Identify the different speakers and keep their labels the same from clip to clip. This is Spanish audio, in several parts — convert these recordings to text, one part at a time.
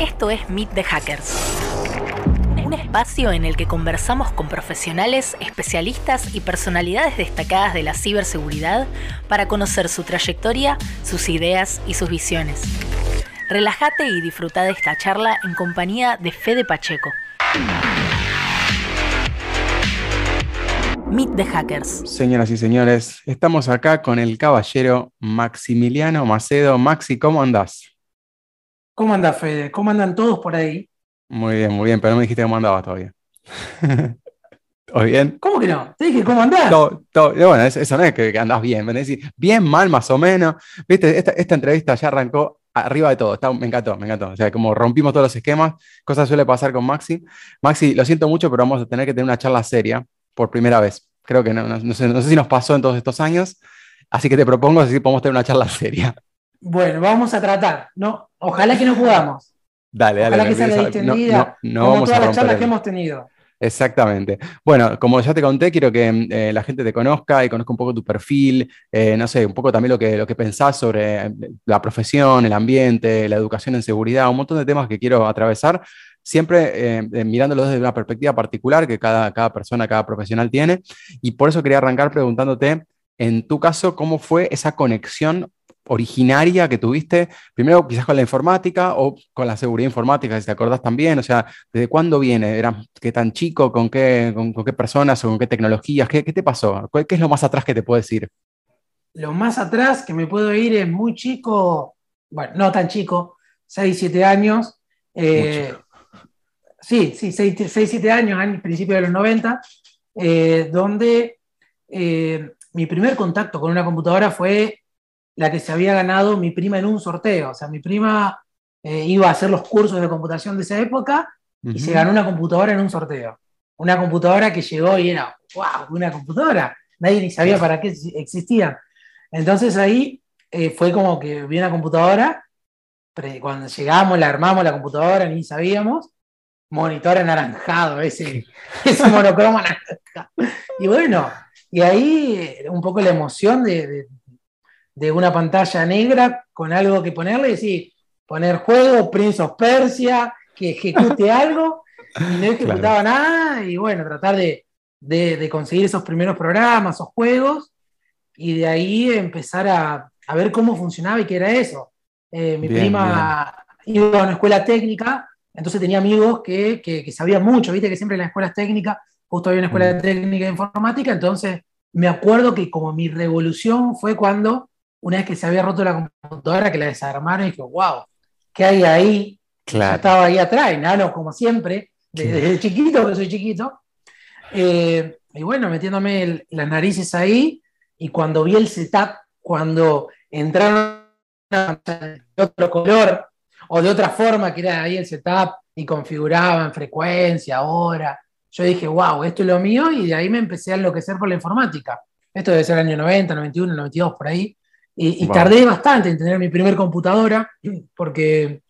Speaker 1: Esto es Meet the Hackers. Un espacio en el que conversamos con profesionales, especialistas y personalidades destacadas de la ciberseguridad para conocer su trayectoria, sus ideas y sus visiones. Relájate y disfruta de esta charla en compañía de Fede Pacheco. Meet the Hackers.
Speaker 2: Señoras y señores, estamos acá con el caballero Maximiliano Macedo. Maxi, ¿cómo andás?
Speaker 3: ¿Cómo anda Fede? ¿Cómo andan todos por ahí?
Speaker 2: Muy bien, muy bien, pero no me dijiste cómo andabas todavía. ¿Todo bien?
Speaker 3: ¿Cómo que no? Te dije, ¿cómo andás?
Speaker 2: Todo, todo- bueno, eso, no es que, que andás bien, me decís, bien, mal, más o menos. Viste, esta, esta entrevista ya arrancó arriba de todo, está- me encantó, me encantó. O sea, como rompimos todos los esquemas, cosas suele pasar con Maxi. Maxi, lo siento mucho, pero vamos a tener que tener una charla seria por primera vez. Creo que no, no- no sé, no sé si nos pasó en todos estos años, así que te propongo si podemos tener una charla seria.
Speaker 3: Bueno, vamos a tratar. No, ojalá que no podamos.
Speaker 2: Dale, dale.
Speaker 3: Ojalá que sea
Speaker 2: no-
Speaker 3: distendida,
Speaker 2: no- no
Speaker 3: como
Speaker 2: vamos a
Speaker 3: todas las charlas
Speaker 2: el-
Speaker 3: que hemos tenido.
Speaker 2: Exactamente. Bueno, como ya te conté, quiero que eh, la gente te conozca y conozca un poco tu perfil, eh, no sé, un poco también lo que, lo que pensás sobre eh, la profesión, el ambiente, la educación en seguridad, un montón de temas que quiero atravesar, siempre eh, mirándolos desde una perspectiva particular que cada, cada persona, cada profesional tiene. Y por eso quería arrancar preguntándote, en tu caso, ¿cómo fue esa conexión originaria que tuviste, primero quizás con la informática o con la seguridad informática, si te acordás también, o sea, ¿desde cuándo viene? ¿Eras qué tan chico? ¿Con qué, con, con qué personas o con qué tecnologías? ¿Qué, qué te pasó? ¿Cuál- ¿Qué es lo más atrás que te puedo decir?
Speaker 3: Lo más atrás que me puedo ir es muy chico, bueno, no tan chico, 6, 7 años. eh, sí, sí, 6, 7 años, al principio de los 90, eh, donde eh, mi primer contacto con una computadora fue la que se había ganado mi prima en un sorteo. O sea, mi prima eh, iba a hacer los cursos de computación de esa época y se ganó una computadora en un sorteo. Una computadora que llegó y era, wow, una computadora. Nadie ni sabía para qué existía. Entonces ahí eh, fue como que vi una computadora, cuando llegamos, la armamos la computadora, ni sabíamos, monitor anaranjado, ese, ese monocromo anaranjado. Y bueno, y ahí eh, un poco la emoción de, de, de una pantalla negra con algo que ponerle y decir, poner juego, Prince of Persia, que ejecute algo, y no ejecutaba claro. nada, y bueno, tratar de, de, de, conseguir esos primeros programas, esos juegos, y de ahí empezar a, a ver cómo funcionaba y qué era eso. Eh, mi bien, prima bien. iba a una escuela técnica, entonces tenía amigos que, que, que, sabían mucho, viste que siempre en las escuelas técnicas, justo había una escuela mm. técnica de informática, entonces me acuerdo que como mi revolución fue cuando, una vez que se había roto la computadora, que la desarmaron, y dije, wow, ¿qué hay ahí?
Speaker 2: Claro.
Speaker 3: Yo estaba ahí atrás, nano, como siempre, desde, desde chiquito, que soy chiquito. Eh, y bueno, metiéndome el, las narices ahí, y cuando vi el setup, cuando entraron de otro color o de otra forma, que era ahí el setup, y configuraban frecuencia, hora, yo dije, wow, esto es lo mío, y de ahí me empecé a enloquecer por la informática. Esto debe ser el año 90, 91, 92, por ahí. Y, y wow. tardé bastante en tener mi primer computadora, porque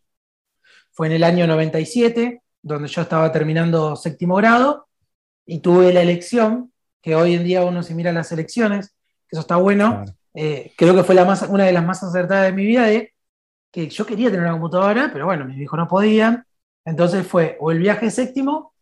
Speaker 3: fue en el año 97, donde yo estaba terminando séptimo grado, y tuve la elección, que hoy en día uno se mira las elecciones, que eso está bueno. Claro. Eh, creo que fue la más, una de las más acertadas de mi vida, de que yo quería tener una computadora, pero bueno, mis hijos no podían. Entonces fue o el viaje séptimo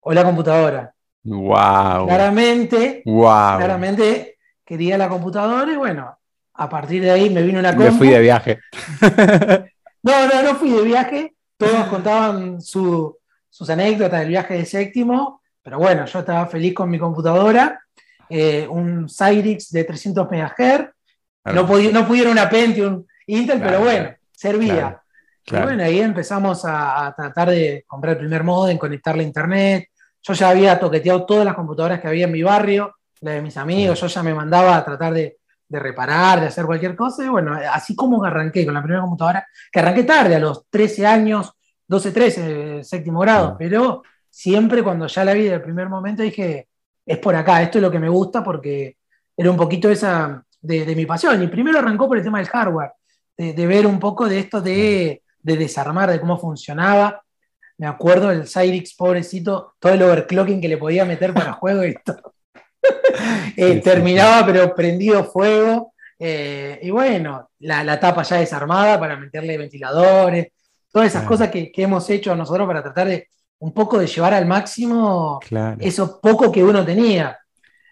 Speaker 3: o la computadora.
Speaker 2: Wow.
Speaker 3: Claramente,
Speaker 2: wow.
Speaker 3: claramente quería la computadora y bueno, a partir de ahí me vino una compu.
Speaker 2: Me fui de viaje.
Speaker 3: no, no, no fui de viaje. Todos contaban su, sus anécdotas del viaje de séptimo, pero bueno, yo estaba feliz con mi computadora. Eh, un Cyrix de 300 MHz. No, no pudieron una Pentium Intel, claro, pero bueno, servía. Claro, y bueno, ahí empezamos a, a, tratar de comprar el primer modem, conectarle a internet. Yo ya había toqueteado todas las computadoras que había en mi barrio, la de mis amigos, yo ya me mandaba a tratar de, de, reparar, de hacer cualquier cosa. Y bueno, así como arranqué con la primera computadora, que arranqué tarde, a los 13 años, 12, 13, séptimo grado, pero siempre cuando ya la vi del primer momento dije, es por acá, esto es lo que me gusta porque era un poquito esa de, de mi pasión. Y primero arrancó por el tema del hardware, de, de ver un poco de esto de, de, desarmar, de cómo funcionaba. Me acuerdo del Cyrix, pobrecito, todo el overclocking que le podía meter para juego y todo. eh, terminaba, pero prendido fuego. Eh, y bueno, la, la, tapa ya desarmada para meterle ventiladores. todas esas cosas que, hemos hecho nosotros para tratar de un poco de llevar al máximo eso poco que uno tenía.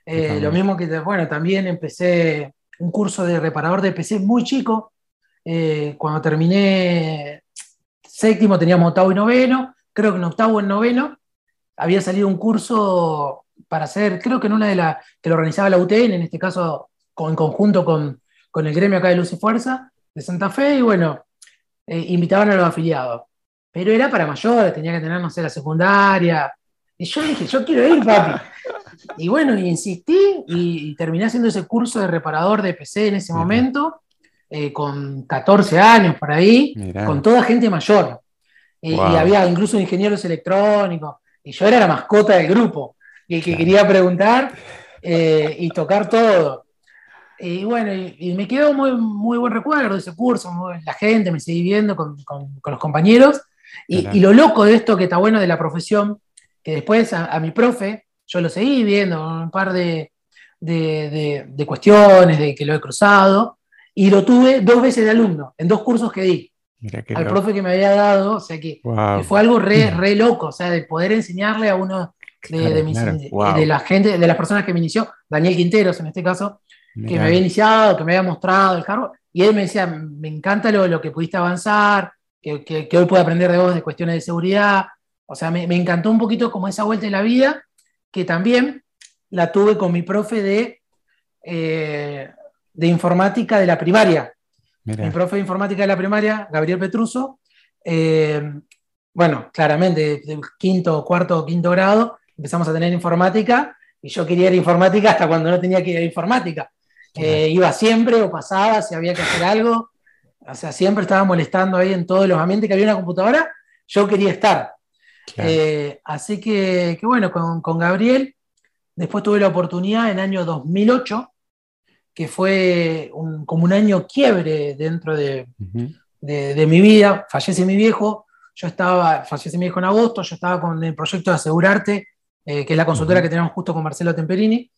Speaker 3: Eh, lo mismo que, bueno, también empecé un curso de reparador de PC muy chico. Cuando terminé séptimo teníamos octavo y noveno, creo que en octavo y noveno había salido un curso para hacer, creo que en una de las que lo organizaba la UTN, en este caso en conjunto con, con, el gremio acá de Luz y Fuerza de Santa Fe, y bueno, eh, invitaban a los afiliados. Pero era para mayores, tenía que tener, no sé, la secundaria. Y yo dije, yo quiero ir, papi. Y bueno, insistí y, terminé haciendo ese curso de reparador de PC en ese momento, eh, con 14 años por ahí, con toda gente mayor. Y había incluso ingenieros electrónicos. Y yo era la mascota del grupo, y el que quería preguntar eh, y tocar todo. Y bueno, y, me quedó muy, muy buen recuerdo de ese curso, la gente, me seguí viendo con, los compañeros. Y, lo loco de esto que está bueno de la profesión, que después a, mi profe, yo lo seguí viendo, un par de, de, cuestiones, de que lo he cruzado, y lo tuve dos veces de alumno, en dos cursos que di. al profe que me había dado, o sea que, fue algo re, re, loco, o sea, de poder enseñarle a uno de, mis, de, la gente, de las personas que me inició, Daniel Quinteros en este caso, que me había iniciado, que me había mostrado el cargo, y él me decía, me encanta lo, lo que pudiste avanzar, que, que, hoy puedo aprender de vos de cuestiones de seguridad, o sea, me, me, encantó un poquito como esa vuelta de la vida, que también la tuve con mi profe de, eh, de informática de la primaria. Mi profe de informática de la primaria, Gabriel Petruso, eh, bueno, claramente, de quinto, cuarto, quinto grado, empezamos a tener informática, y yo quería ir a informática hasta cuando no tenía que ir a informática. Eh, iba siempre o pasaba si había que hacer algo. O sea, siempre estaba molestando ahí en todos los ambientes que había una computadora. Yo quería estar. Eh, así que, bueno, con, Gabriel, después tuve la oportunidad en el año 2008, que fue como un año quiebre dentro de, mi vida. Fallece mi viejo, yo estaba, fallece mi viejo en agosto, yo estaba con el proyecto de asegurarte, eh, que es la consultora que tenemos justo con Marcelo Temperini.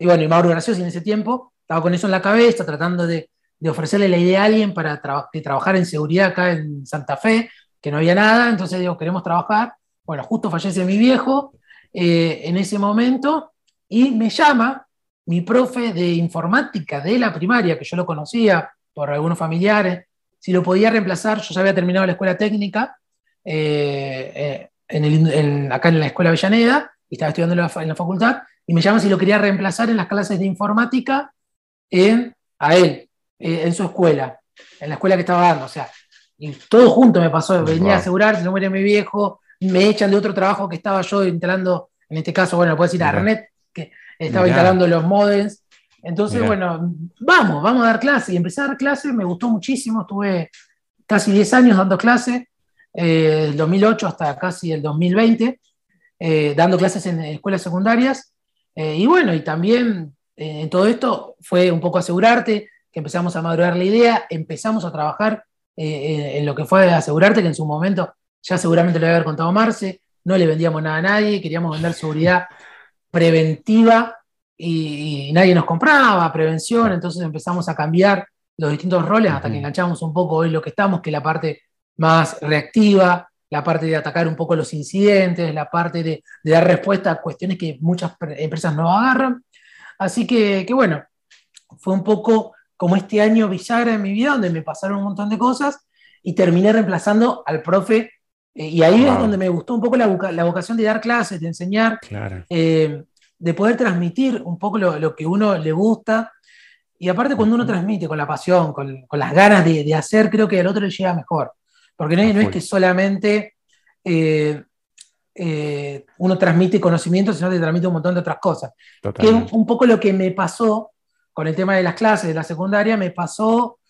Speaker 3: Y bueno, y Mauro Graciosi en ese tiempo estaba con eso en la cabeza, tratando de, ofrecerle la idea a alguien para trabajar en seguridad acá en Santa Fe, que no había nada, entonces digo, queremos trabajar. Bueno, justo fallece mi viejo eh, en ese momento y me llama mi profe de informática de la primaria, que yo lo conocía por algunos familiares, si lo podía reemplazar, yo ya había terminado la escuela técnica eh, eh, acá en la escuela Avellaneda y estaba estudiando en la facultad, y me llama si lo quería reemplazar en las clases de informática en, a él, eh, en su escuela, en la escuela que estaba dando. O sea, y todo junto me pasó, venía a asegurar, si no muere mi viejo, me echan de otro trabajo que estado yo instalando, en este caso, bueno, puedo decir a Renet, que estaba instalando los modems. Entonces, bueno, vamos, vamos a dar clases. Y empecé a dar clases, me gustó muchísimo, estuve casi 10 años dando clases, eh, del 2008 hasta casi el 2020, eh, dando clases en escuelas secundarias. Eh, y bueno, y también eh, en todo esto fue un poco asegurarte, que empezamos a madurar la idea, empezamos a trabajar en lo que fue asegurarte, que en su momento ya seguramente lo había contado Marce, no le vendíamos nada a nadie, queríamos vender seguridad preventiva y, nadie nos compraba, prevención, entonces empezamos a cambiar los distintos roles hasta que enganchamos un poco hoy lo que estamos, que la parte más reactiva, la parte de atacar un poco los incidentes, la parte de, dar respuesta a cuestiones que muchas empresas no agarran. Así que, bueno, fue un poco como este año bisagra en mi vida, donde me pasaron un montón de cosas y terminé reemplazando al profe. Eh, y ahí es donde me gustó un poco la, vocación de dar clases, de enseñar, eh, de poder transmitir un poco lo, que uno le gusta. Y aparte cuando uno transmite con la pasión, con, las ganas de, de, hacer, creo que al otro le llega mejor. Porque no, es que solamente eh, eh, uno transmite conocimiento, sino que transmite un montón de otras cosas. Que es un poco lo que me pasó con el tema de las clases de la secundaria, me pasó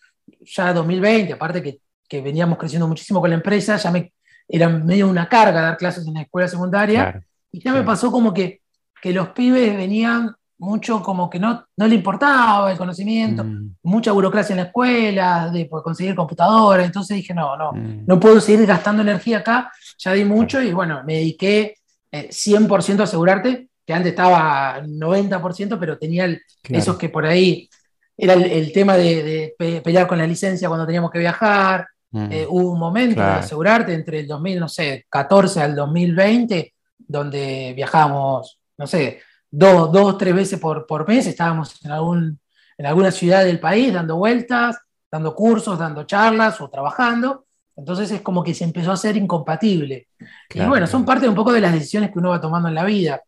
Speaker 3: ya 2020, aparte que, veníamos creciendo muchísimo con la empresa, ya me era medio una carga dar clases en la escuela secundaria, y ya me pasó como que, que los pibes venían mucho como que no, no le importaba el conocimiento, mm. mucha burocracia en la escuela, de conseguir computadora, entonces dije, no, no, mm. no puedo seguir gastando energía acá, ya di mucho y bueno, me dediqué 100% eh, a asegurarte, que antes estaba 90%, pero tenía esos que por ahí era el, tema de, pelear con la licencia cuando teníamos que viajar, Mm. Eh, hubo un momento de asegurarte entre el 2014 al 2020, donde viajamos, no sé, dos, dos tres veces por, por mes, estábamos en, algún, en alguna ciudad del país dando vueltas, dando cursos, dando charlas o trabajando. Entonces es como que se empezó a ser incompatible. y bueno, son parte un poco de las decisiones que uno va tomando en la vida.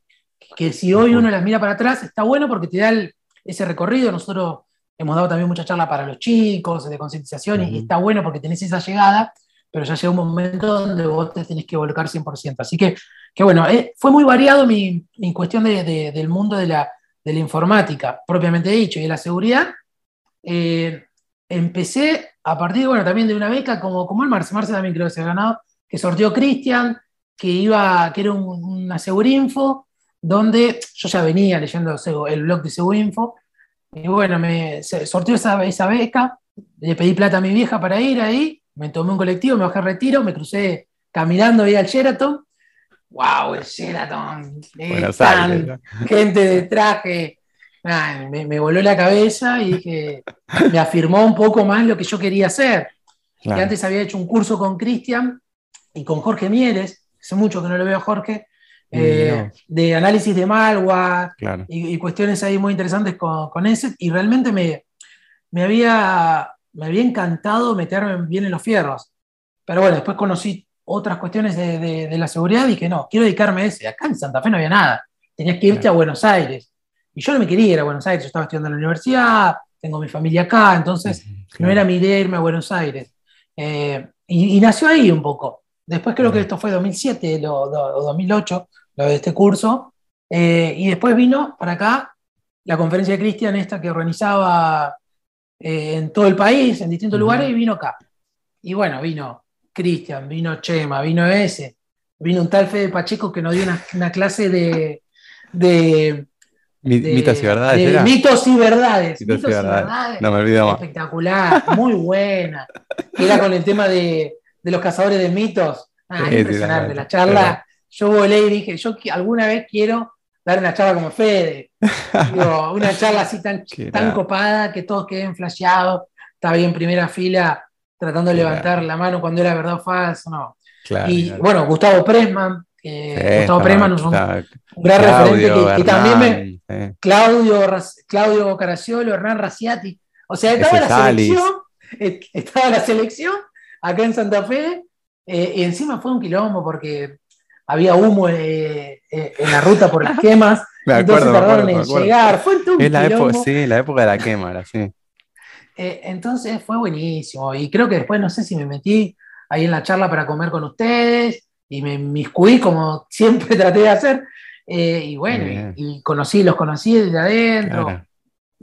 Speaker 3: Que si hoy uno las mira para atrás, está bueno porque te da ese recorrido. Nosotros hemos dado también mucha charla para los chicos, de concientización, y está bueno porque tenés esa llegada, pero ya llega un momento donde vos te tenés que volcar 100%. Así que, que bueno, eh, fue muy variado mi, mi cuestión de, del mundo de la, de la, informática, propiamente dicho, y de la seguridad. Eh, empecé a partir, bueno, también de una beca como, como el Marce, Marce también creo que se ha ganado, que sorteó Cristian, que iba, que era una Segurinfo, donde yo ya venía leyendo el blog de Segurinfo, y bueno, me sorteó esa, esa beca, le pedí plata a mi vieja para ir ahí, me tomé un colectivo, me bajé al retiro, me crucé caminando ahí al Sheraton. ¡Wow! El Sheraton. gente de traje. me, voló la cabeza y dije, me afirmó un poco más lo que yo quería hacer. Que antes había hecho un curso con Cristian y con Jorge Mieres, hace mucho que no lo veo a Jorge, eh, de análisis de malware y, cuestiones ahí muy interesantes con, con ese, y realmente me, me, había, me había encantado meterme bien en los fierros. Pero bueno, después conocí otras cuestiones de, de, la seguridad y dije, no, quiero dedicarme a ese. Acá en Santa Fe no había nada. Tenías que irte a Buenos Aires. Y yo no me quería ir a Buenos Aires, yo estaba estudiando en la universidad, tengo mi familia acá, entonces no era mi idea irme a Buenos Aires. Eh, y, nació ahí un poco. Después creo que esto fue 2007 o 2008, lo de este curso. Eh, y después vino para acá la conferencia de Cristian, esta que organizaba eh, en todo el país, en distintos lugares, y vino acá. Y bueno, vino Cristian, vino Chema, vino ese, vino un tal Fede Pacheco que nos dio una, clase de, de,
Speaker 2: mitos y verdades.
Speaker 3: mitos y verdades. Mitos, y verdades.
Speaker 2: No me olvido más.
Speaker 3: Espectacular, muy buena. Era con el tema de, los cazadores de mitos. Ah, impresionante. la charla yo volé y dije, yo alguna vez quiero dar una charla como Fede. una charla así tan, tan copada que todos queden flasheados. Estaba ahí en primera fila tratando de levantar la mano cuando era verdad o falso. No. y bueno, Gustavo Presman. Gustavo Presman es un, gran referente que, también me. Claudio, Claudio Caraciolo, Hernán Raciati. O sea, estaba la selección. Estaba la selección acá en Santa Fe. Eh, y encima fue un quilombo porque había humo eh, eh, en la ruta por las quemas. entonces tardaron en llegar. Fue
Speaker 2: es la época, sí, la época de la quema, sí.
Speaker 3: Eh, entonces fue buenísimo. Y creo que después, no sé si me metí ahí en la charla para comer con ustedes y me miscuí como siempre traté de hacer. y bueno, y, conocí, los conocí desde adentro.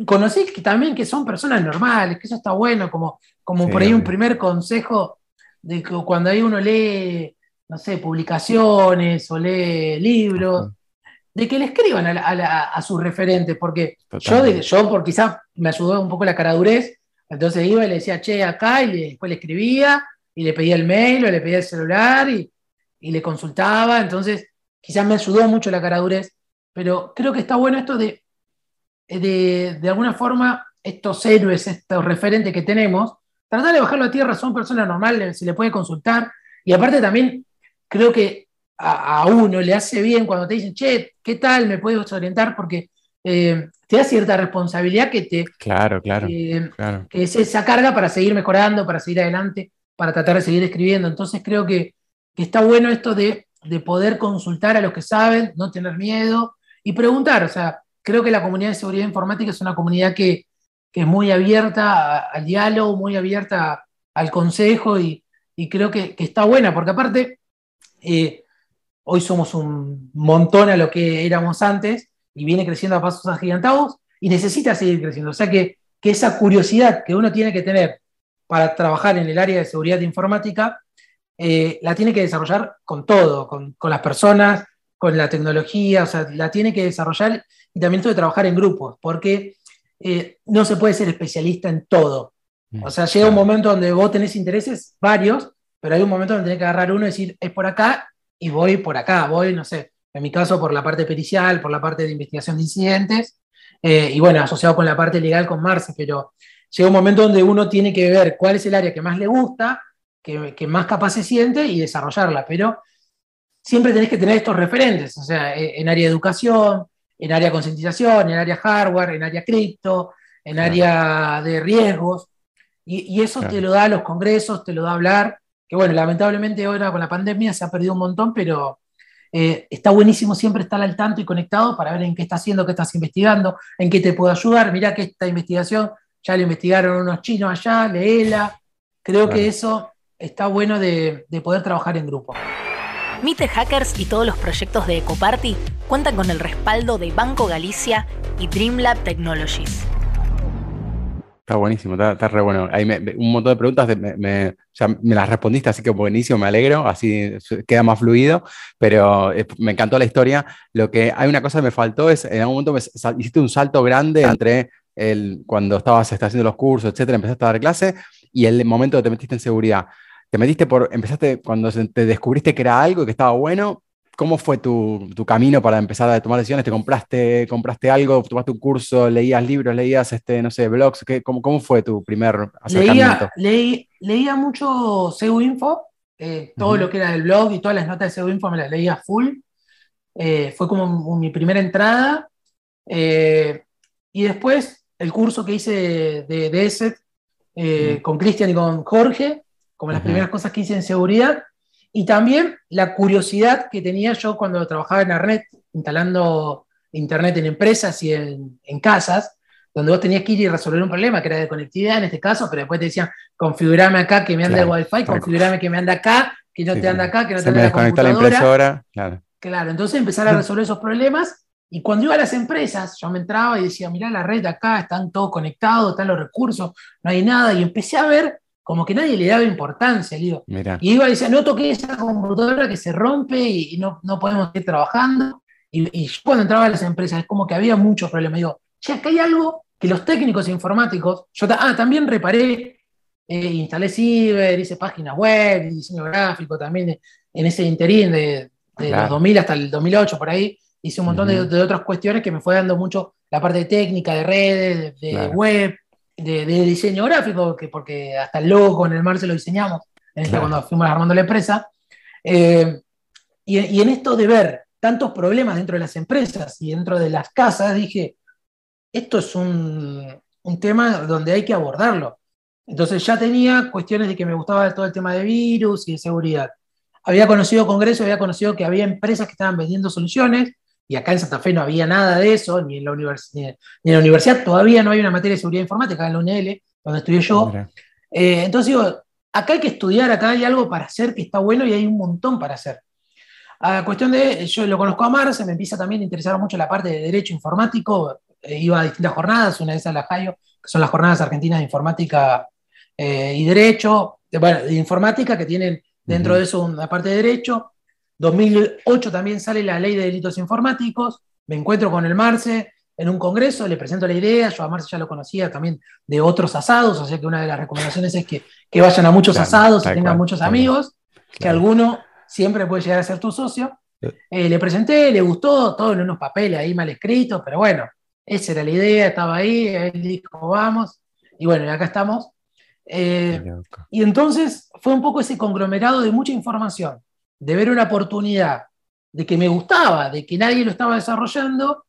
Speaker 3: Conocí que, también que son personas normales, que eso está bueno, como, como por ahí un primer consejo de que cuando ahí uno lee no sé, publicaciones o lee libros, de que le escriban a, sus referentes, porque yo, yo por quizás me ayudó un poco la caradurez, entonces iba y le decía, che, acá, y después le escribía, y le pedía el mail o le pedía el celular, y, le consultaba, entonces quizás me ayudó mucho la caradurez, pero creo que está bueno esto de, de, de alguna forma, estos héroes, estos referentes que tenemos, tratar de bajarlo a tierra, son personas normales, se le puede consultar, y aparte también creo que a, uno le hace bien cuando te dicen, che, ¿qué tal? ¿Me puedes orientar? Porque eh, te da cierta responsabilidad que te.
Speaker 2: Claro, claro,
Speaker 3: eh, Que es esa carga para seguir mejorando, para seguir adelante, para tratar de seguir escribiendo. Entonces creo que, está bueno esto de, poder consultar a los que saben, no tener miedo y preguntar. O sea, creo que la comunidad de seguridad informática es una comunidad que, es muy abierta al diálogo, muy abierta al consejo y, creo que, que, está buena, porque aparte eh, hoy somos un montón a lo que éramos antes y viene creciendo a pasos agigantados y necesita seguir creciendo. O sea que, esa curiosidad que uno tiene que tener para trabajar en el área de seguridad informática, eh, la tiene que desarrollar con todo, con, las personas, con la tecnología, o sea, la tiene que desarrollar y también tiene que trabajar en grupos, porque eh, no se puede ser especialista en todo. Mm, o sea, llega un momento donde vos tenés intereses varios pero hay un momento donde tenés que agarrar uno y decir, es por acá y voy por acá, voy, no sé, en mi caso por la parte pericial, por la parte de investigación de incidentes, eh, y bueno, asociado con la parte legal con Marce, pero llega un momento donde uno tiene que ver cuál es el área que más le gusta que, más capaz se siente y desarrollarla, pero siempre tenés que tener estos referentes, o sea, e, en área de educación, en área de concientización, en área hardware, en área cripto, en área de riesgos, y, eso te lo da los congresos, te lo da hablar, que bueno, lamentablemente ahora con la pandemia se ha perdido un montón, pero eh, está buenísimo siempre estar al tanto y conectado para ver en qué estás haciendo, qué estás investigando, en qué te puedo ayudar. Mirá que esta investigación ya la investigaron unos chinos allá, leela. Creo que eso está bueno de, de poder trabajar en grupo.
Speaker 1: Mite Hackers y todos los proyectos de Ecoparty cuentan con el respaldo de Banco Galicia y Dreamlab Technologies.
Speaker 2: Está buenísimo, está, re bueno. Hay un montón de preguntas, me, las respondiste, así que buenísimo, me alegro, así queda más fluido, pero eh, me encantó la historia. Lo que hay una cosa que me faltó es, en algún momento hiciste un salto grande entre el, cuando estabas haciendo los cursos, etcétera, empezaste a dar clase y el momento que te metiste en seguridad. Te metiste por, empezaste cuando te descubriste que era algo y que estaba bueno, ¿Cómo fue tu, camino para empezar a tomar decisiones? ¿Te compraste, compraste algo, tomaste un curso, leías libros, leías, este, no sé, blogs? ¿Qué, cómo, cómo, fue tu primer acercamiento?
Speaker 3: Leía, leía mucho SEUinfo, eh, todo lo que era del blog y todas las notas de SEUinfo me las leía full. Eh, fue como mi primera entrada. Eh, y después el curso que hice de, de ESET con Cristian y con Jorge, como las primeras cosas que hice en seguridad. Y también la curiosidad que tenía yo cuando trabajaba en Arnet, instalando Internet en empresas y en, casas, donde vos tenías que ir y resolver un problema que era de conectividad en este caso, pero después te decían, configurame acá que me anda el Wi-Fi, configurame que me anda acá, que no te anda acá, que no te anda
Speaker 2: la computadora. la impresora, claro.
Speaker 3: Claro, entonces empezar a resolver esos problemas y cuando iba a las empresas, yo me entraba y decía, mirá la red acá, están todos conectados, están los recursos, no hay nada, y empecé a ver como que nadie le daba importancia. Digo. Y iba y decía, no toqué esa computadora que se rompe y, no, no, podemos seguir trabajando. Y, yo cuando entraba a las empresas es como que había muchos problemas. Digo, che, acá hay algo que los técnicos informáticos, yo ah, también reparé, eh, instalé ciber, hice páginas web, diseño gráfico también en ese interín de, los 2000 hasta el 2008 por ahí, hice un montón de, otras cuestiones que me fue dando mucho la parte técnica, de redes, de, web, de, diseño gráfico, que porque hasta el logo en el mar se lo diseñamos, en cuando fuimos armando la empresa. Eh, y, en esto de ver tantos problemas dentro de las empresas y dentro de las casas, dije, esto es un, un tema donde hay que abordarlo. Entonces ya tenía cuestiones de que me gustaba todo el tema de virus y de seguridad. Había conocido Congreso, había conocido que había empresas que estaban vendiendo soluciones, y acá en Santa Fe no había nada de eso, ni en la, ni en la universidad todavía no hay una materia de seguridad informática, en la UNL, donde estudié yo. Eh, entonces digo, acá hay que estudiar, acá hay algo para hacer que está bueno y hay un montón para hacer. A cuestión de, yo lo conozco a Marce, me empieza también a interesar mucho la parte de derecho informático, eh, iba a distintas jornadas, una de esas la Jayo, que son las jornadas argentinas de informática eh, y derecho, de, bueno, de informática que tienen dentro de eso una parte de derecho, 2008 también sale la ley de delitos informáticos, me encuentro con el Marce en un congreso, le presento la idea, yo a Marce ya lo conocía también de otros asados, o sea que una de las recomendaciones es que, vayan a muchos asados y tengan muchos amigos, que alguno siempre puede llegar a ser tu socio. Eh, le presenté, le gustó, todo en unos papeles ahí mal escritos, pero bueno, esa era la idea, estaba ahí, él dijo, vamos, y bueno, y acá estamos. Eh, y entonces fue un poco ese conglomerado de mucha información de ver una oportunidad, de que me gustaba, de que nadie lo estaba desarrollando,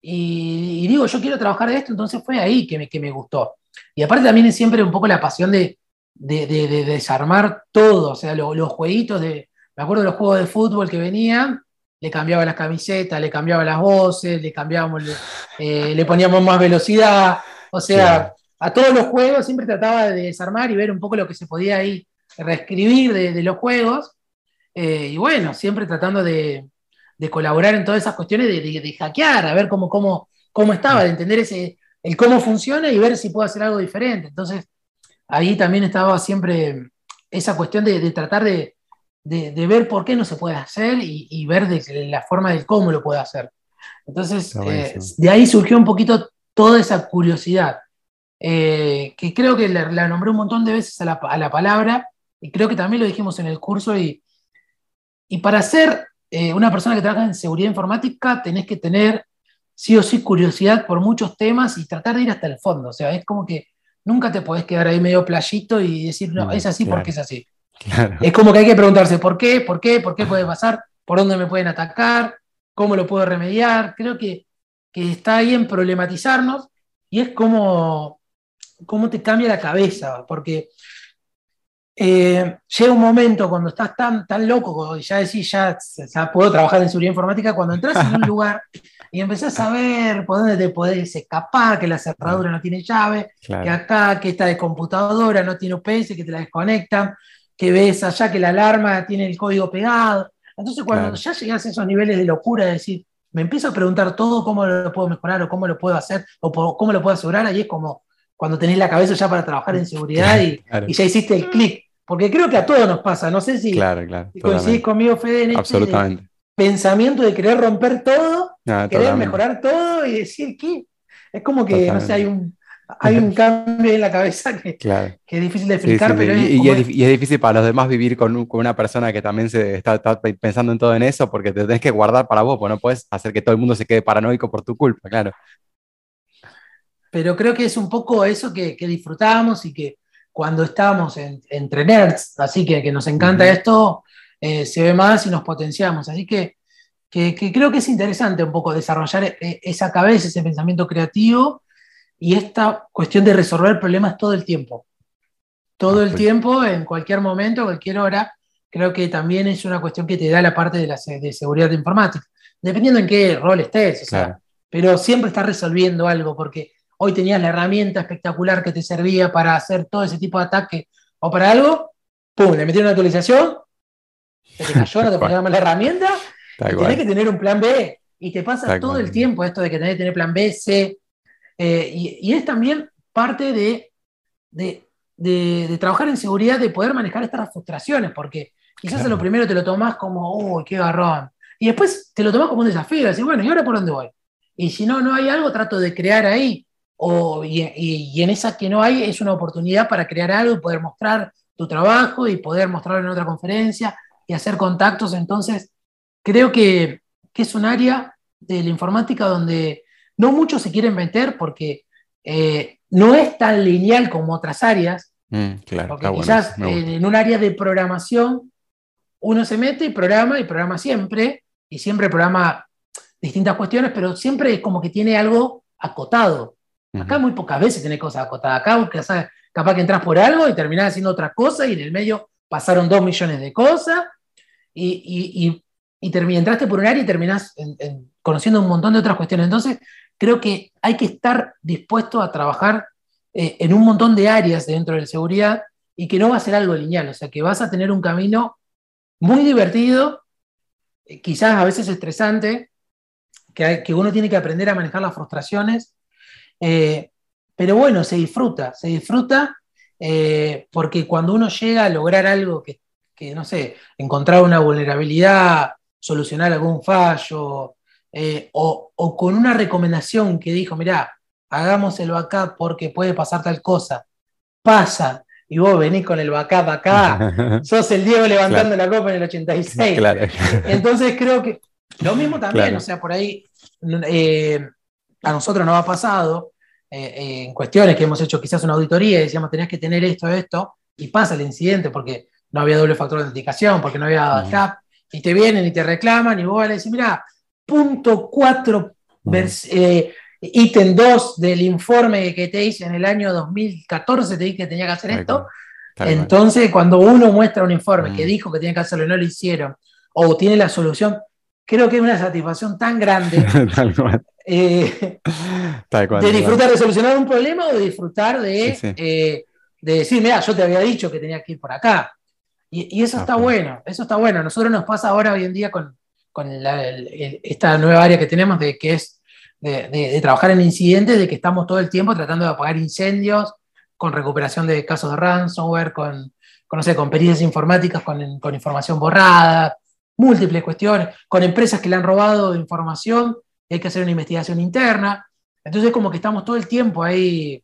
Speaker 3: y, digo, yo quiero trabajar de esto, entonces fue ahí que me, que me gustó. Y aparte también es siempre un poco la pasión de, de, desarmar todo, o sea, los jueguitos de, me acuerdo de los juegos de fútbol que venían, le cambiaba las camisetas, le cambiaba las voces, le cambiábamos, le, eh, poníamos más velocidad, o sea, a todos los juegos siempre trataba de desarmar y ver un poco lo que se podía ahí reescribir de, de los juegos, eh, y bueno, siempre tratando de, colaborar en todas esas cuestiones de, hackear, a ver cómo, cómo, cómo estaba, de entender ese, el cómo funciona y ver si puedo hacer algo diferente. Entonces, ahí también estaba siempre esa cuestión de, tratar de, ver por qué no se puede hacer y, ver la forma de cómo lo puedo hacer. Entonces, eh, de ahí surgió un poquito toda esa curiosidad, eh, que creo que la, nombré un montón de veces a la, a la, palabra, y creo que también lo dijimos en el curso, y, y para ser eh, una persona que trabaja en seguridad informática, tenés que tener sí o sí curiosidad por muchos temas y tratar de ir hasta el fondo. O sea, es como que nunca te podés quedar ahí medio playito y decir, no, es así porque es así. Es como que hay que preguntarse por qué, por qué, por qué puede pasar, por dónde me pueden atacar, cómo lo puedo remediar. Creo que, que está ahí en problematizarnos y es como cómo te cambia la cabeza, porque eh, llega un momento cuando estás tan, tan loco, y ya decís, ya, ya, puedo trabajar en seguridad informática, cuando entras en un lugar y empezás a ver por dónde te podés escapar, que la cerradura no tiene llave, que acá, que esta de computadora no tiene UPS, que te la desconectan, que ves allá que la alarma tiene el código pegado. Entonces, cuando ya llegas a esos niveles de locura, de decir, me empiezo a preguntar todo cómo lo puedo mejorar o cómo lo puedo hacer o cómo lo puedo asegurar, ahí es como cuando tenés la cabeza ya para trabajar en seguridad y, ya hiciste el clic. Porque creo que a todos nos pasa, no sé si, coincidís conmigo, Fede, en este pensamiento de querer romper todo, querer mejorar todo y decir que es como que, no sé, hay un, hay un cambio en la cabeza que, es difícil de explicar, pero
Speaker 2: y, es, difícil para los demás vivir con, una persona que también se está, pensando en todo en eso, porque te tenés que guardar para vos, pues no puedes hacer que todo el mundo se quede paranoico por tu culpa, claro.
Speaker 3: Pero creo que es un poco eso que, que disfrutamos y que cuando estamos entre nerds, así que, que nos encanta esto, eh, se ve más y nos potenciamos. Así que, que, creo que es interesante un poco desarrollar e, esa cabeza, ese pensamiento creativo y esta cuestión de resolver problemas todo el tiempo. Todo el tiempo, en cualquier momento, cualquier hora, creo que también es una cuestión que te da la parte de, la, de seguridad informática, dependiendo en qué rol estés, o sea, pero siempre estás resolviendo algo, porque hoy tenías la herramienta espectacular que te servía para hacer todo ese tipo de ataque o para algo, pum, le metieron una actualización, se te cayó, no te más la herramienta, y tenés que tener un plan B. Y te pasa todo el tiempo esto de que tenés que tener plan B, C. Eh, y, es también parte de, de, trabajar en seguridad, de poder manejar estas frustraciones, porque quizás en lo primero te lo tomás como, uy, qué garrón. Y después te lo tomás como un desafío, decir, bueno, ¿y ahora por dónde voy? Y si no, no hay algo, trato de crear ahí o, y, en esa que no hay es una oportunidad para crear algo y poder mostrar tu trabajo y poder mostrarlo en otra conferencia y hacer contactos. Entonces, creo que, es un área de la informática donde no muchos se quieren meter porque eh, no es tan lineal como otras áreas. Mm, claro, porque quizás en un área de programación uno se mete y programa y programa siempre, y siempre programa distintas cuestiones, pero siempre es como que tiene algo acotado. Acá muy pocas veces tenés cosas acotadas. Acá capaz que entras por algo y terminás haciendo otra cosa y en el medio pasaron dos millones de cosas y, y, entraste por un área y terminás conociendo un montón de otras cuestiones. Entonces, creo que hay que estar dispuesto a trabajar eh, en un montón de áreas dentro de la seguridad y que no va a ser algo lineal, o sea, que vas a tener un camino muy divertido, eh, quizás a veces estresante, que, que uno tiene que aprender a manejar las frustraciones eh, pero bueno, se disfruta, se disfruta eh, porque cuando uno llega a lograr algo que, no sé, encontrar una vulnerabilidad, solucionar algún fallo, eh, o, con una recomendación que dijo, mirá, hagámoselo acá porque puede pasar tal cosa, pasa, y vos venís con el backup acá, sos el Diego levantando la copa en el 86. Entonces creo que lo mismo también, o sea, por ahí a nosotros nos ha pasado eh, eh, en cuestiones que hemos hecho quizás una auditoría y decíamos, tenías que tener esto, esto, y pasa el incidente porque no había doble factor de autenticación, porque no había backup, y te vienen y te reclaman, y vos le decís, mira, punto 4, eh, ítem 2 del informe que te hice en el año 2014, te dije que tenía que hacer esto. Entonces, cuando uno muestra un informe que dijo que tenía que hacerlo y no lo hicieron, o tiene la solución, creo que es una satisfacción tan grande eh, de disfrutar de solucionar un problema o de disfrutar de, eh, de decir, mira, yo te había dicho que tenía que ir por acá. Y, eso está bueno, eso está bueno. Nosotros nos pasa ahora hoy en día con, con esta nueva área que tenemos de que es de, trabajar en incidentes, de que estamos todo el tiempo tratando de apagar incendios, con recuperación de casos de ransomware, con, con, no con pericias informáticas, con, con información borrada, múltiples cuestiones, con empresas que le han robado información hay que hacer una investigación interna. Entonces como que estamos todo el tiempo ahí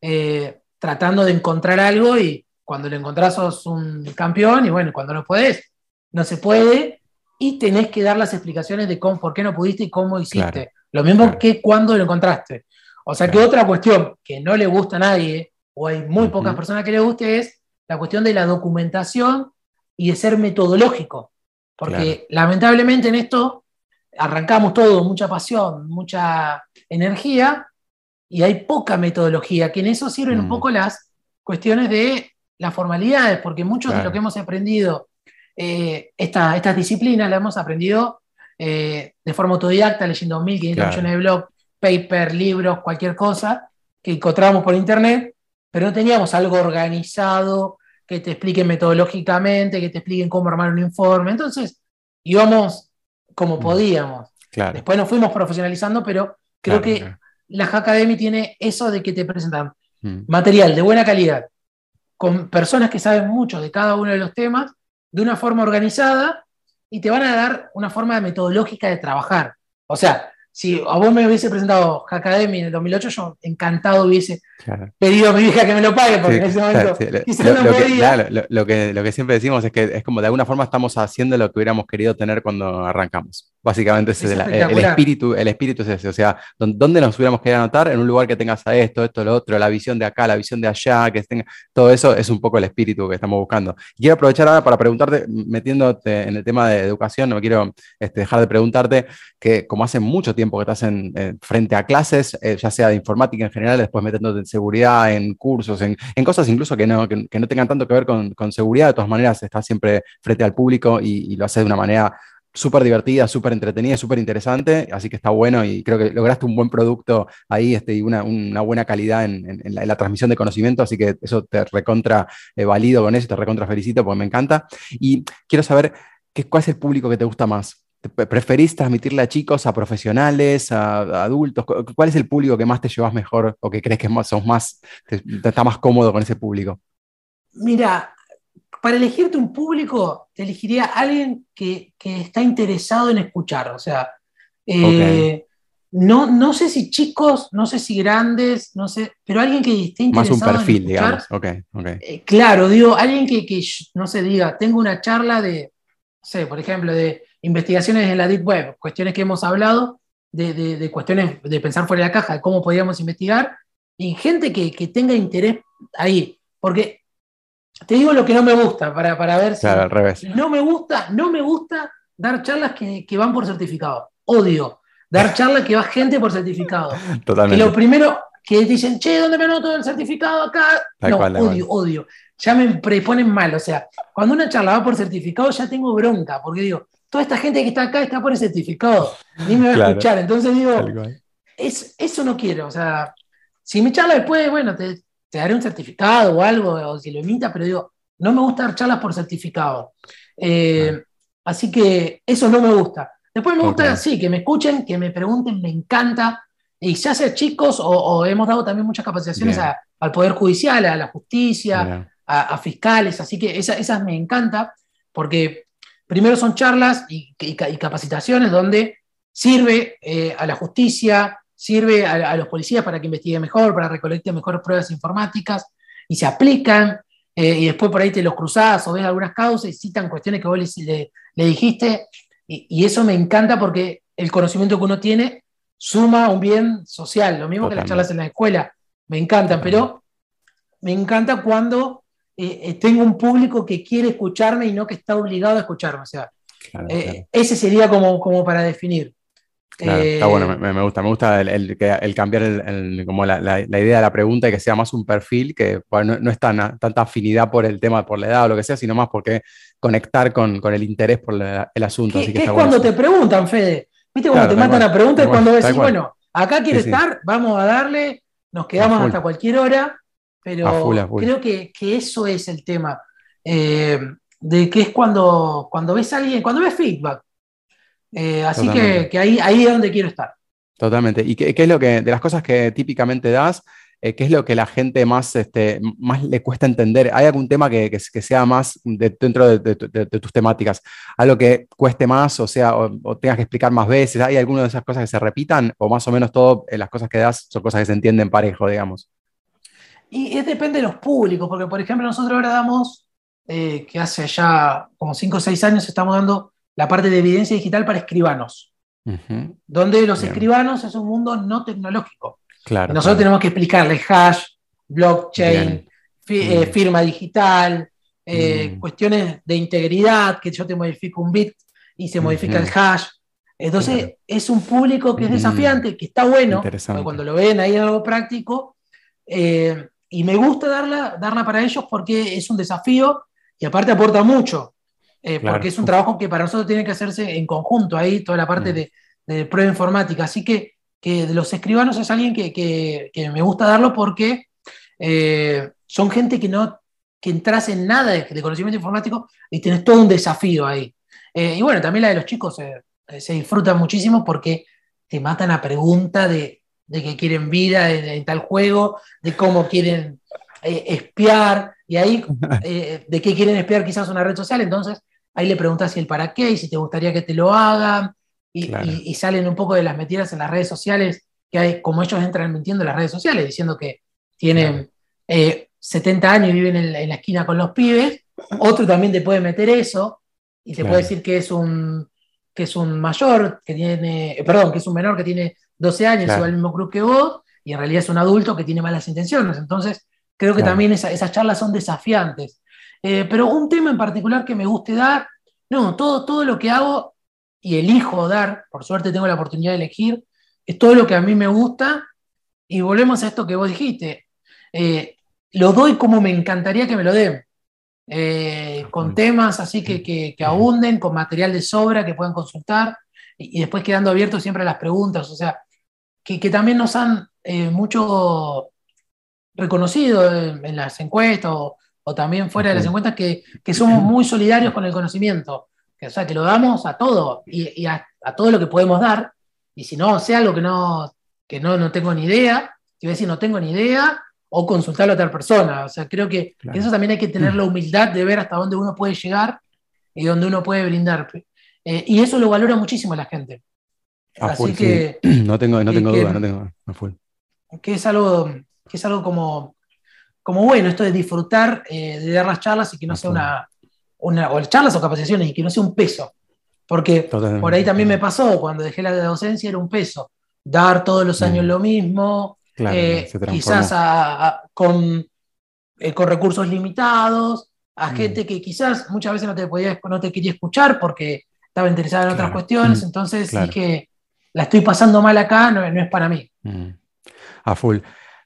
Speaker 3: eh, tratando de encontrar algo y cuando lo encontrás sos un campeón y bueno, cuando no podés, no se puede y tenés que dar las explicaciones de cómo, por qué no pudiste y cómo hiciste. lo mismo que cuando lo encontraste. O sea que otra cuestión que no le gusta a nadie, o hay muy pocas personas que le guste, es la cuestión de la documentación y de ser metodológico. Porque lamentablemente en esto arrancamos todo, mucha pasión, mucha energía, y hay poca metodología, que en eso sirven un mm. poco las cuestiones de las formalidades, porque muchos de lo que hemos aprendido, eh, estas disciplinas las hemos aprendido eh, de forma autodidacta, leyendo 1500 millones de blogs, paper, libros, cualquier cosa que encontramos por internet, pero no teníamos algo organizado que te expliquen metodológicamente, que te expliquen cómo armar un informe. Entonces, íbamos como podíamos. Después nos fuimos profesionalizando, pero creo que la Hackademy tiene eso de que te presentan mm. material de buena calidad, con personas que saben mucho de cada uno de los temas, de una forma organizada, y te van a dar una forma metodológica de trabajar. O sea, si a vos me hubiese presentado Hackademy en el 2008, yo encantado hubiese pedido a mi hija que me lo pague, porque en ese momento
Speaker 2: lo, que, lo, que, siempre decimos es que es como de alguna forma estamos haciendo lo que hubiéramos querido tener cuando arrancamos. Básicamente ese es, el, espíritu, el espíritu es ese. O sea, ¿dónde nos hubiéramos querido anotar? En un lugar que tengas a esto, esto, lo otro, la visión de acá, la visión de allá, que tenga. Todo eso es un poco el espíritu que estamos buscando. quiero aprovechar ahora para preguntarte, metiéndote en el tema de educación, no quiero este, dejar de preguntarte que, como hace mucho tiempo que estás en, frente a clases, eh, ya sea de informática en general, después metiéndote en seguridad, en cursos, en, cosas incluso que no, que, no tengan tanto que ver con, seguridad, de todas maneras, estás siempre frente al público y, y lo haces de una manera súper divertida, súper entretenida, súper interesante, así que está bueno y creo que lograste un buen producto ahí este, y una, buena calidad en, la, transmisión de conocimiento, así que eso te recontra eh, valido con eso, te recontra felicito porque me encanta. Y quiero saber qué, cuál es el público que te gusta más. ¿Preferís transmitirle a chicos, a profesionales, a, adultos? ¿Cuál es el público que más te llevas mejor o que crees que más, sos más, te, está más cómodo con ese público?
Speaker 3: Mira, para elegirte un público, te elegiría a alguien que, está interesado en escuchar. O sea, eh, no, no sé si chicos, no sé si grandes, no sé, pero alguien que esté interesado.
Speaker 2: Más un perfil, digamos.
Speaker 3: Eh, claro, digo, alguien que, no se diga, tengo una charla de, no sé, por ejemplo, de investigaciones en la Deep Web, cuestiones que hemos hablado, de, cuestiones de pensar fuera de la caja, de cómo podríamos investigar, y gente que, que tenga interés ahí. Porque te digo lo que no me gusta para, ver si.
Speaker 2: Claro, al revés.
Speaker 3: No me gusta, no me gusta dar charlas que, van por certificado. Odio dar charlas que va gente por certificado.
Speaker 2: Totalmente.
Speaker 3: Y lo primero que dicen, che, ¿dónde me anoto el certificado acá? no, odio, odio. Ya me preponen mal. O sea, cuando una charla va por certificado, ya tengo bronca, porque digo, toda esta gente que está acá está por el certificado, ni me va a escuchar. Entonces digo, es, eso no quiero. O sea, si mi charla después, bueno, te, te daré un certificado o algo, o si lo imita, pero digo, no me gusta dar charlas por certificado. Eh, así que eso no me gusta. Después me gusta, sí, que me escuchen, que me pregunten, me encanta. Y ya sea chicos o, hemos dado también muchas capacitaciones al Poder Judicial, a la justicia, a, fiscales, así que esas me encanta, porque primero son charlas y, capacitaciones donde sirve eh, a la justicia, sirve a, los policías para que investiguen mejor, para recolecten mejores pruebas informáticas y se aplican. Eh, y después por ahí te los cruzás o ves algunas causas y citan cuestiones que vos le, dijiste. Y, eso me encanta porque el conocimiento que uno tiene suma un bien social. Lo mismo que las charlas en la escuela. Me encantan, pero me encanta cuando eh, eh, tengo un público que quiere escucharme y no que está obligado a escucarme. O sea, ese sería como, como para definir
Speaker 2: está bueno, eh, me, gusta, me gusta el, el, cambiar el, como la, la, idea de la pregunta y que sea más un perfil, que no, es tan, tanta afinidad por el tema, por la edad o lo que sea, sino más porque conectar con, con el interés por el asunto.
Speaker 3: Así que es cuando te preguntan, Fede. ¿Viste cuando te matan la pregunta? Es cuando decís, bueno, acá quiere estar, vamos a darle, nos quedamos hasta cualquier hora, pero creo que, que, eso es el tema. Eh, de que es cuando, cuando ves a alguien, cuando ves feedback, eh, así que, ahí, ahí es donde quiero estar.
Speaker 2: Totalmente. ¿Y qué, es lo que, de las cosas que típicamente das, eh, qué es lo que la gente más, este, más le cuesta entender? ¿Hay algún tema que, que, sea más dentro de, tus temáticas? ¿Algo que cueste más, o sea, o, tengas que explicar más veces? ¿Hay alguna de esas cosas que se repitan? ¿O más o menos todas eh, las cosas que das son cosas que se entienden parejo, digamos?
Speaker 3: Y depende de los públicos, porque por ejemplo nosotros ahora damos, que hace ya como 5 o 6 años estamos dando la parte de evidencia digital para escribanos, donde los escribanos es un mundo no tecnológico. Claro, nosotros tenemos que explicarle hash, blockchain, mm. firma digital, mm. cuestiones de integridad, que yo te modifico un bit y se modifica el hash. Entonces, es un público que es desafiante, que está bueno, cuando lo ven ahí algo práctico, y me gusta darla, darla para ellos porque es un desafío y aparte aporta mucho, eh, porque es un trabajo que para nosotros tiene que hacerse en conjunto, ahí toda la parte mm. de, prueba informática. Así que, que de los escribanos es alguien que, me gusta darlo porque eh, son gente que no que entras en nada de, conocimiento informático y tienes todo un desafío ahí. Eh, y bueno, también la de los chicos se disfruta muchísimo porque te matan a pregunta de, que quieren vida en, tal juego, de cómo quieren espiar, y ahí, ¿de qué quieren espiar quizás una red social? Entonces, ahí le preguntas si el para qué y si te gustaría que te lo hagan. Y, salen un poco de las mentiras en las redes sociales, que hay, como ellos entran mintiendo en las redes sociales, diciendo que tienen 70 eh, años y viven en, la esquina con los pibes. Otro también te puede meter eso y te puede decir que es un que es un mayor, que tiene, eh, perdón, que es un menor que tiene 12 años y va al mismo club que vos, y en realidad es un adulto que tiene malas intenciones. Entonces, Creo que también esas charlas son desafiantes. Eh, pero un tema en particular que me guste dar, no, todo, todo lo que hago y elijo dar, por suerte tengo la oportunidad de elegir, es todo lo que a mí me gusta. Y volvemos a esto que vos dijiste. Eh, lo doy como me encantaría que me lo den. Eh, con temas así que, que, abunden, con material de sobra que puedan consultar y, después quedando abiertos siempre a las preguntas. O sea, que, también nos han mucho reconocido en, las encuestas o, también fuera de las encuestas que, somos muy solidarios con el conocimiento. Que, o sea, que lo damos a todo y, a, todo lo que podemos dar. Y si no, sea algo que no, que no, no tengo ni idea, si decir no tengo ni idea, o consultarlo a otra persona. O sea, creo que eso también hay que tener la humildad de ver hasta dónde uno puede llegar y dónde uno puede brindar. Eh, y eso lo valora muchísimo la gente.
Speaker 2: Así que. No tengo, no tengo duda, no tengo.
Speaker 3: Que es algo que es algo como, como bueno, esto de disfrutar eh, de dar las charlas y que no sea una, una, o charlas o capacitaciones y que no sea un peso. Porque por ahí también me pasó, cuando dejé la docencia era un peso. Dar todos los años lo mismo, eh, quizás con, eh, con recursos limitados, a mm. gente que quizás muchas veces no te, podía, no te quería escuchar porque estaba interesada en otras cuestiones, entonces dije, la estoy pasando mal acá, no, no es para mí.
Speaker 2: Mm. A full.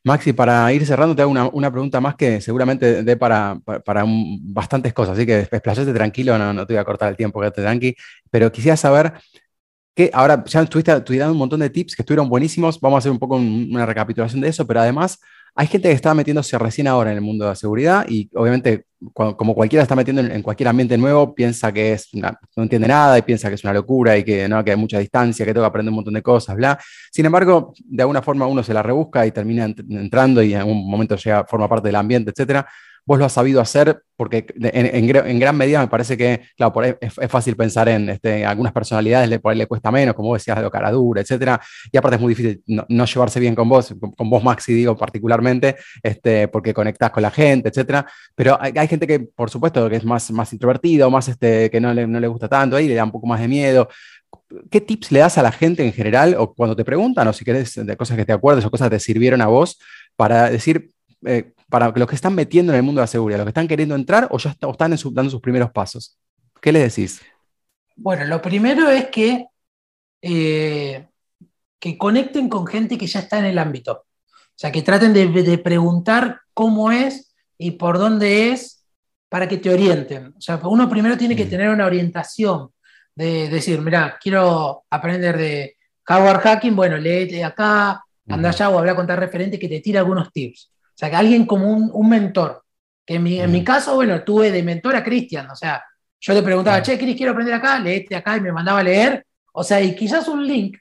Speaker 2: Maxi, para ir cerrando, te hago una, pregunta más que seguramente dé para, para, bastantes cosas, así que desplayate tranquilo, no, no, te voy a cortar el tiempo, quédate tranqui, pero quisiera saber que ahora ya estuviste estudiando un montón de tips que estuvieron buenísimos, vamos a hacer un poco una recapitulación de eso, pero además hay gente que está metiéndose recién ahora en el mundo de la seguridad y obviamente como cualquiera está metiendo en, cualquier ambiente nuevo, piensa que es no entiende nada y piensa que es una locura y que, ¿no? que hay mucha distancia, que tengo que aprender un montón de cosas, bla. Sin embargo, de alguna forma uno se la rebusca y termina entrando y en algún momento llega, forma parte del ambiente, etcétera vos lo has sabido hacer, porque en, gran medida me parece que, claro, es, fácil pensar en este, algunas personalidades, por ahí le cuesta menos, como decías, de cara dura, etcétera, y aparte es muy difícil no, llevarse bien con vos, con, vos Maxi, digo, particularmente, este, porque conectás con la gente, etcétera, pero hay, gente que, por supuesto, que es más, más introvertido, más este, que no le, no le gusta tanto, ahí le da un poco más de miedo, ¿Qué tips le das a la gente en general o cuando te preguntan o si querés de cosas que te acuerdes o cosas que te sirvieron a vos para decir, eh, para los que están metiendo en el mundo de la seguridad, los que están queriendo entrar o ya están dando sus primeros pasos? ¿Qué les decís?
Speaker 3: Bueno, lo primero es que, eh, que conecten con gente que ya está en el ámbito. O sea, que traten de, preguntar cómo es y por dónde es para que te orienten. O sea, uno primero tiene que mm. tener una orientación de decir, mira, quiero aprender de hardware hacking, bueno, léete acá, anda allá o habla con tal referente que te tire algunos tips. O sea, que alguien como un, mentor. Que en mi, en mi, caso, bueno, tuve de mentor a Cristian. O sea, yo le preguntaba, che, Cris, quiero aprender acá, leete acá y me mandaba a leer. O sea, y quizás un link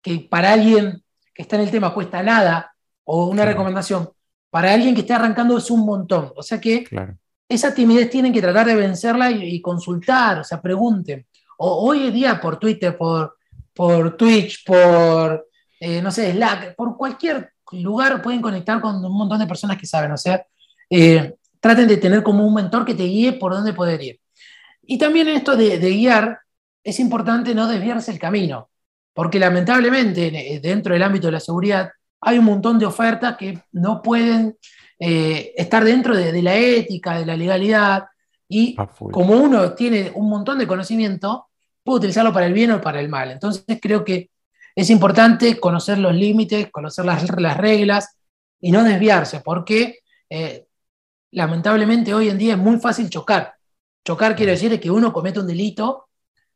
Speaker 3: que para alguien que está en el tema cuesta nada, o una recomendación, para alguien que esté arrancando es un montón. O sea que esa timidez tienen que tratar de vencerla y, consultar, o sea, pregunten. O, hoy en día por Twitter, por, por Twitch, por, eh, no sé, Slack, por cualquier lugar pueden conectar con un montón de personas que saben. O sea, eh, traten de tener como un mentor que te guíe por dónde poder ir. Y también esto de, guiar, es importante no desviarse el camino, porque lamentablemente dentro del ámbito de la seguridad hay un montón de ofertas que no pueden eh, estar dentro de, la ética, de la legalidad, y como uno tiene un montón de conocimiento, puede utilizarlo para el bien o para el mal. Entonces creo que es importante conocer los límites, conocer las, reglas y no desviarse, porque eh, lamentablemente hoy en día es muy fácil chocar. Chocar quiere decir que uno comete un delito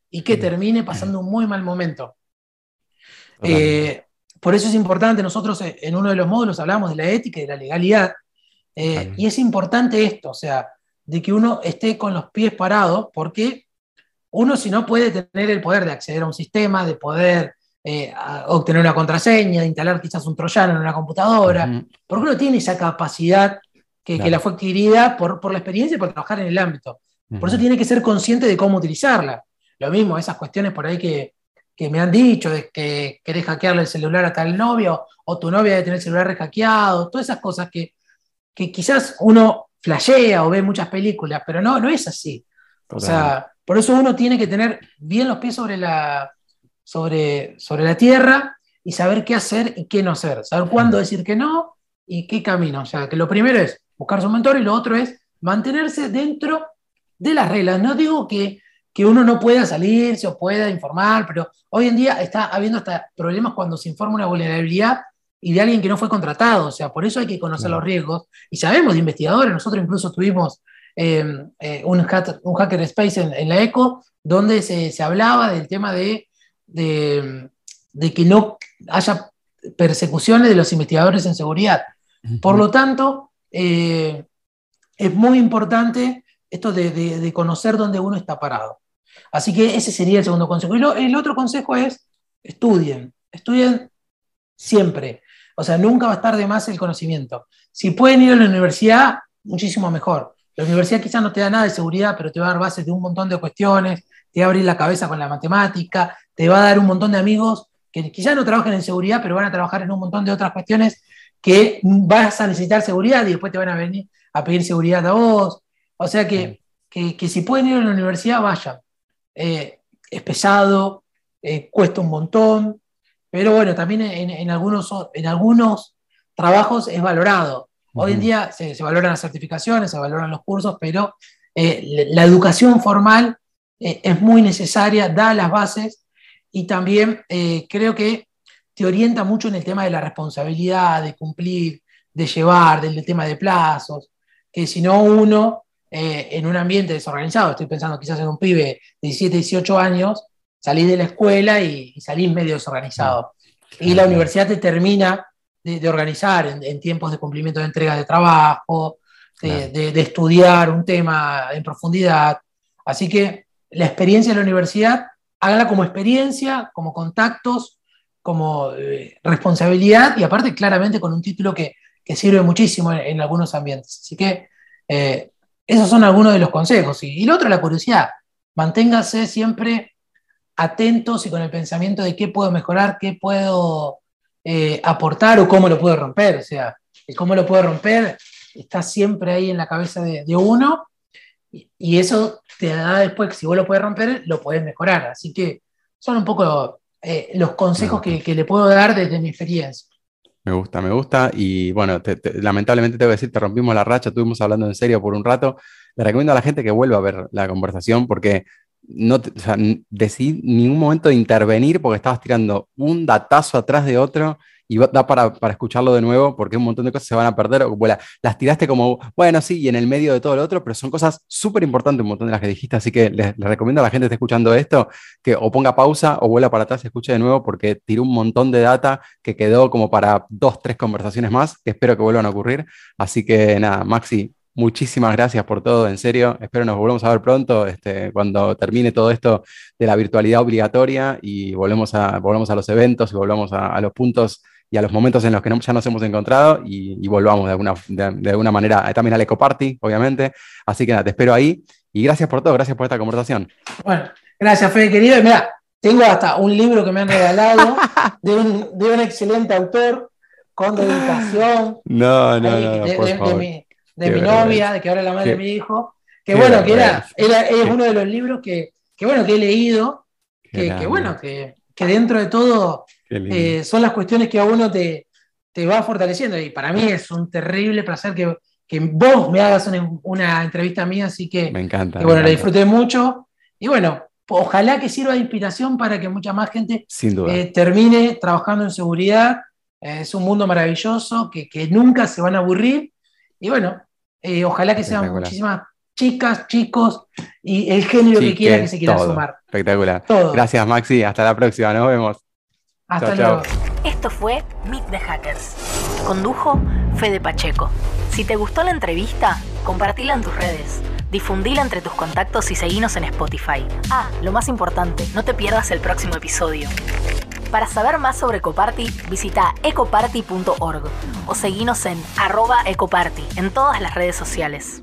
Speaker 3: y que termine pasando un muy mal momento. Eh, por eso es importante, nosotros eh, en uno de los módulos hablamos de la ética y de la legalidad, eh, y es importante esto, o sea, de que uno esté con los pies parados, porque uno si no puede tener el poder de acceder a un sistema, de poder obtener una contraseña, instalar quizás un troyano en una computadora, porque uno tiene esa capacidad que, la fue adquirida por, por, la experiencia y por trabajar en el ámbito. Por eso tiene que ser consciente de cómo utilizarla. Lo mismo, esas cuestiones por ahí que, que me han dicho de que querés hackearle el celular a tal novio o tu novia debe tener el celular hackeado, todas esas cosas que, que quizás uno flashea o ve muchas películas, pero no, no es así. O sea, por eso uno tiene que tener bien los pies sobre la, sobre, sobre la tierra y saber qué hacer y qué no hacer, saber cuándo decir que no y qué camino. O sea, que lo primero es buscar su mentor y lo otro es mantenerse dentro de las reglas. No digo que que uno no pueda salirse o pueda informar, pero hoy en día está habiendo hasta problemas cuando se informa una vulnerabilidad y de alguien que no fue contratado, o sea, por eso hay que conocer los riesgos. Y sabemos de investigadores, nosotros incluso tuvimos em, eh, un, hacker, un, hacker, space en, la ECO, donde se, hablaba del tema de, de, que no haya persecuciones de los investigadores en seguridad. Por lo tanto, eh, es muy importante esto de, conocer dónde uno está parado. Así que ese sería el segundo consejo. Y el otro consejo es, estudien, estudien siempre. O sea, nunca va a estar de más el conocimiento. Si pueden ir a la universidad, muchísimo mejor. La universidad quizás no te da nada de seguridad, pero te va a dar bases de un montón de cuestiones, te va a abrir la cabeza con la matemática, te va a dar un montón de amigos que quizás no trabajen en seguridad, pero van a trabajar en un montón de otras cuestiones que vas a necesitar seguridad y después te van a venir a pedir seguridad a vos. O sea que, que si pueden ir a la universidad, vayan. Eh, es pesado, eh, cuesta un montón, pero bueno, también en, algunos, en algunos trabajos es valorado. Hoy en día se, valoran las certificaciones, se valoran los cursos, pero eh, la educación formal es muy necesaria, da las bases y también creo que te orienta mucho en el tema de la responsabilidad, de cumplir, de llevar, del tema de plazos, que si no uno eh, en un ambiente desorganizado. Estoy pensando quizás en un pibe de 17, 18 años, salís de la escuela y, salís medio desorganizado. Y la universidad te termina de, organizar en, tiempos de cumplimiento de entregas de trabajo, de, estudiar un tema en profundidad. Así que la experiencia de la universidad, hágala como experiencia, como contactos, como eh, responsabilidad y aparte claramente con un título que, sirve muchísimo en, algunos ambientes. Así que eh, esos son algunos de los consejos. Y, y lo otro, la curiosidad. Manténgase siempre atentos y con el pensamiento de qué puedo mejorar, qué puedo eh, aportar o cómo lo puedo romper. O sea, el cómo lo puedo romper está siempre ahí en la cabeza de, uno y, eso te da después, si vos lo puedes romper, lo puedes mejorar. Así que son un poco eh, los consejos que, que, le puedo dar desde mi experiencia.
Speaker 2: Me gusta, me gusta. Y bueno, lamentablemente te voy a decir, te rompimos la racha, estuvimos hablando en serio por un rato. Le recomiendo a la gente que vuelva a ver la conversación porque no o sea, decidí ni un momento de intervenir porque estabas tirando un datazo atrás de otro y da para, para, escucharlo de nuevo porque un montón de cosas se van a perder. O, las tiraste como, bueno, sí, y en el medio de todo lo otro, pero son cosas súper importantes un montón de las que dijiste. Así que les, recomiendo a la gente que esté escuchando esto que o ponga pausa o vuela para atrás y escuche de nuevo porque tiró un montón de data que quedó como para dos, tres conversaciones más que espero que vuelvan a ocurrir. Así que nada, Maxi, Muchísimas gracias por todo, en serio. Espero nos volvamos a ver pronto este, cuando termine todo esto de la virtualidad obligatoria y volvemos a, volvemos a los eventos y volvamos a los puntos y a los momentos en los que ya nos hemos encontrado y, volvamos de alguna, de, alguna manera también al Eco Party, obviamente. Así que nada, te espero ahí y gracias por todo, gracias por esta conversación.
Speaker 3: Bueno, gracias Fede, querido. mira, tengo hasta un libro que me han regalado de un, de un excelente autor con dedicación.
Speaker 2: No, no, no.
Speaker 3: De, de, mi, de mi novia, de que ahora es la madre de mi hijo. Que bueno, que era, es uno de los libros que, que, bueno, que he leído, que, que bueno, que, que dentro de todo eh, son las cuestiones que a uno te, te va fortaleciendo. Y para mí es un terrible placer que, que vos me hagas una, entrevista mía, así que,
Speaker 2: me encanta.
Speaker 3: bueno, la disfruté mucho. Y bueno, ojalá que sirva de inspiración para que mucha más gente eh, termine trabajando en seguridad. Eh, es un mundo maravilloso, que, que, nunca se van a aburrir. Y bueno, ojalá que sean muchísimas chicas, chicos y el género que quiera que se quiera sumar.
Speaker 2: Espectacular. Gracias, Maxi. Hasta la próxima. Nos vemos.
Speaker 3: Hasta luego.
Speaker 1: Esto fue Meet the Hackers. Condujo Fede Pacheco. Si te gustó la entrevista, compartila en tus redes. Difundila entre tus contactos y seguinos en Spotify. Ah, lo más importante, no te pierdas el próximo episodio. Para saber más sobre Ecoparty, visita ecoparty.org o seguinos en arroba ecoparty en todas las redes sociales.